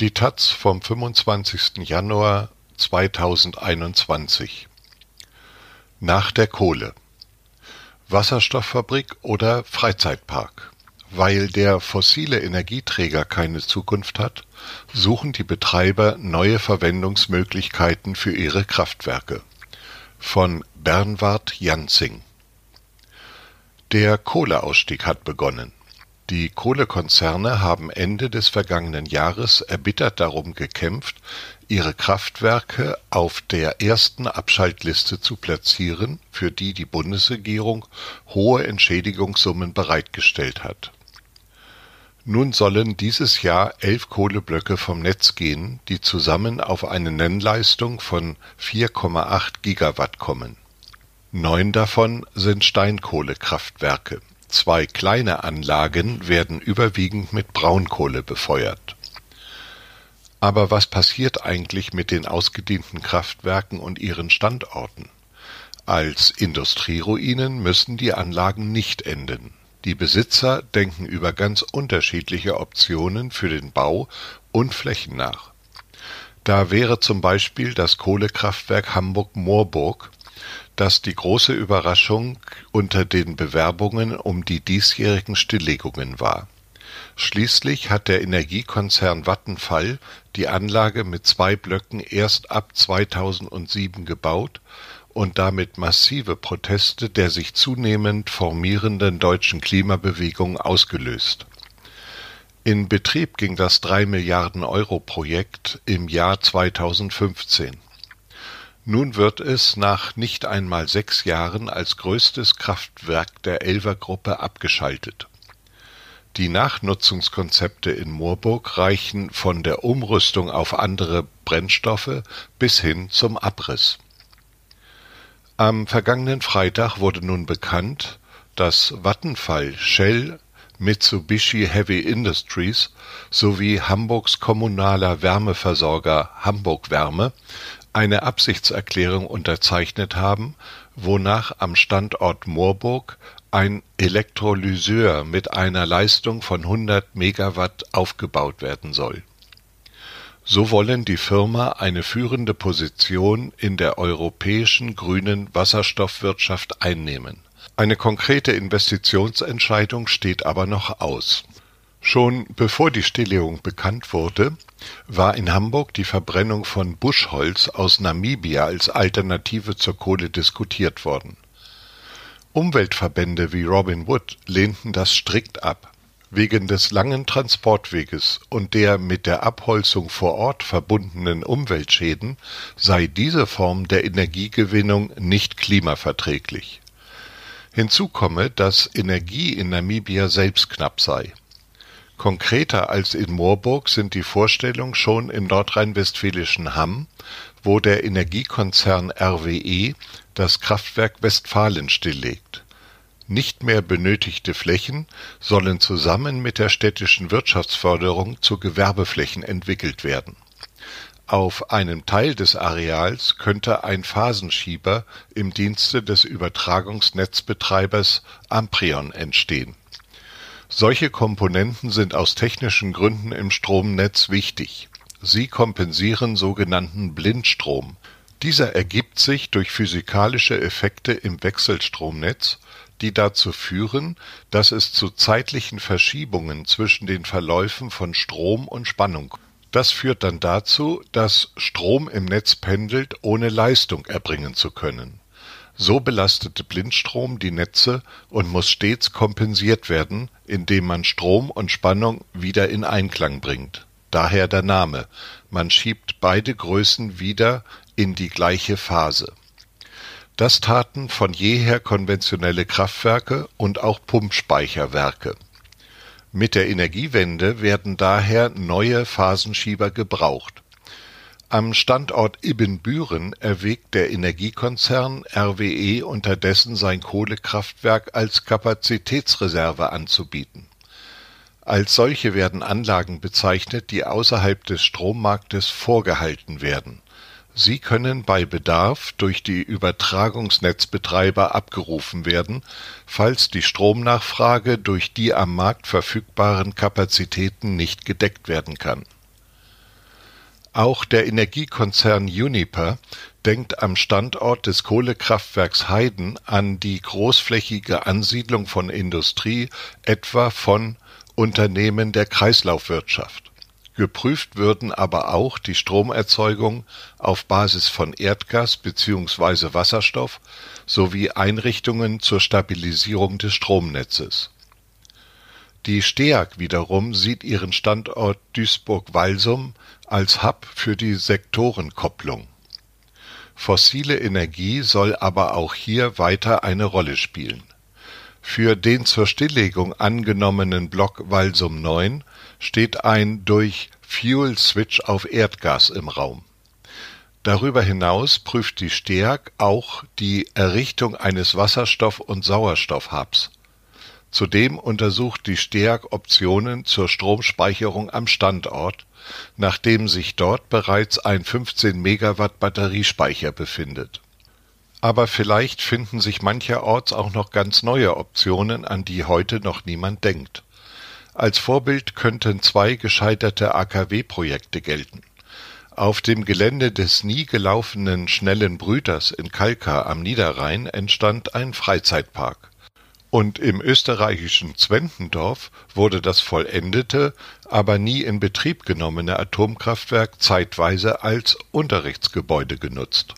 Die taz vom 25. Januar 2021 Nach der Kohle Wasserstofffabrik oder Freizeitpark Weil der fossile Energieträger keine Zukunft hat, suchen die Betreiber neue Verwendungsmöglichkeiten für ihre Kraftwerke. Von Bernward Janzing Der Kohleausstieg hat begonnen. Die Kohlekonzerne haben Ende des vergangenen Jahres erbittert darum gekämpft, ihre Kraftwerke auf der ersten Abschaltliste zu platzieren, für die die Bundesregierung hohe Entschädigungssummen bereitgestellt hat. Nun sollen dieses Jahr elf Kohleblöcke vom Netz gehen, die zusammen auf eine Nennleistung von 4,8 Gigawatt kommen. Neun davon sind Steinkohlekraftwerke Zwei kleine Anlagen werden überwiegend mit Braunkohle befeuert. Aber was passiert eigentlich mit den ausgedienten Kraftwerken und ihren Standorten? Als Industrieruinen müssen die Anlagen nicht enden. Die Besitzer denken über ganz unterschiedliche Optionen für den Bau und Flächen nach. Da wäre zum Beispiel das Kohlekraftwerk Hamburg-Moorburg das die große Überraschung unter den Bewerbungen um die diesjährigen Stilllegungen war. Schließlich hat der Energiekonzern Vattenfall die Anlage mit zwei Blöcken erst ab 2007 gebaut und damit massive Proteste der sich zunehmend formierenden deutschen Klimabewegung ausgelöst. In Betrieb ging das drei Milliarden Euro Projekt im Jahr 2015 nun wird es nach nicht einmal sechs Jahren als größtes Kraftwerk der Elver-Gruppe abgeschaltet. Die Nachnutzungskonzepte in Moorburg reichen von der Umrüstung auf andere Brennstoffe bis hin zum Abriss. Am vergangenen Freitag wurde nun bekannt, dass Vattenfall, Shell, Mitsubishi Heavy Industries sowie Hamburgs kommunaler Wärmeversorger Hamburg Wärme eine Absichtserklärung unterzeichnet haben, wonach am Standort Moorburg ein Elektrolyseur mit einer Leistung von 100 Megawatt aufgebaut werden soll. So wollen die Firma eine führende Position in der europäischen grünen Wasserstoffwirtschaft einnehmen. Eine konkrete Investitionsentscheidung steht aber noch aus Schon bevor die Stilllegung bekannt wurde, war in Hamburg die Verbrennung von Buschholz aus Namibia als Alternative zur Kohle diskutiert worden. Umweltverbände wie Robin Wood lehnten das strikt ab. Wegen des langen Transportweges und der mit der Abholzung vor Ort verbundenen Umweltschäden sei diese Form der Energiegewinnung nicht klimaverträglich. Hinzu komme, dass Energie in Namibia selbst knapp sei Konkreter als in Moorburg sind die Vorstellungen schon im nordrhein-westfälischen Hamm, wo der Energiekonzern RWE das Kraftwerk Westfalen stilllegt. Nicht mehr benötigte Flächen sollen zusammen mit der städtischen Wirtschaftsförderung zu Gewerbeflächen entwickelt werden. Auf einem Teil des Areals könnte ein Phasenschieber im Dienste des Übertragungsnetzbetreibers Amprion entstehen solche Komponenten sind aus technischen Gründen im Stromnetz wichtig. Sie kompensieren sogenannten Blindstrom. Dieser ergibt sich durch physikalische Effekte im Wechselstromnetz, die dazu führen, dass es zu zeitlichen Verschiebungen zwischen den Verläufen von Strom und Spannung das führt dann dazu, dass Strom im Netz pendelt, ohne Leistung erbringen zu können so belastete Blindstrom die Netze und muss stets kompensiert werden, indem man Strom und Spannung wieder in Einklang bringt. Daher der Name, man schiebt beide Größen wieder in die gleiche Phase. Das taten von jeher konventionelle Kraftwerke und auch Pumpspeicherwerke. Mit der Energiewende werden daher neue Phasenschieber gebraucht am Standort Ibbenbüren erwägt der Energiekonzern RWE unterdessen sein Kohlekraftwerk als Kapazitätsreserve anzubieten. Als solche werden Anlagen bezeichnet, die außerhalb des Strommarktes vorgehalten werden. Sie können bei Bedarf durch die Übertragungsnetzbetreiber abgerufen werden, falls die Stromnachfrage durch die am Markt verfügbaren Kapazitäten nicht gedeckt werden kann Auch der Energiekonzern Uniper denkt am Standort des Kohlekraftwerks Heyden an die großflächige Ansiedlung von Industrie, etwa von Unternehmen der Kreislaufwirtschaft. Geprüft würden aber auch die Stromerzeugung auf Basis von Erdgas bzw. Wasserstoff sowie Einrichtungen zur Stabilisierung des Stromnetzes. Die STEAG wiederum sieht ihren Standort Duisburg-Walsum als Hub für die Sektorenkopplung. Fossile Energie soll aber auch hier weiter eine Rolle spielen. Für den zur Stilllegung angenommenen Block Walsum 9 steht ein durch Fuel Switch auf Erdgas im Raum. Darüber hinaus prüft die STEAG auch die Errichtung eines Wasserstoff und Sauerstoff-Hubs. Zudem untersucht die STEAG Optionen zur Stromspeicherung am Standort, nachdem sich dort bereits ein 15 Megawatt Batteriespeicher befindet. Aber vielleicht finden sich mancherorts auch noch ganz neue Optionen, an die heute noch niemand denkt. Als Vorbild könnten zwei gescheiterte AKW-Projekte gelten. Auf dem Gelände des nie gelaufenen Schnellen Brüters in Kalkar am Niederrhein entstand ein Freizeitpark. Und im österreichischen Zwentendorf wurde das vollendete, aber nie in Betrieb genommene Atomkraftwerk zeitweise als Unterrichtsgebäude genutzt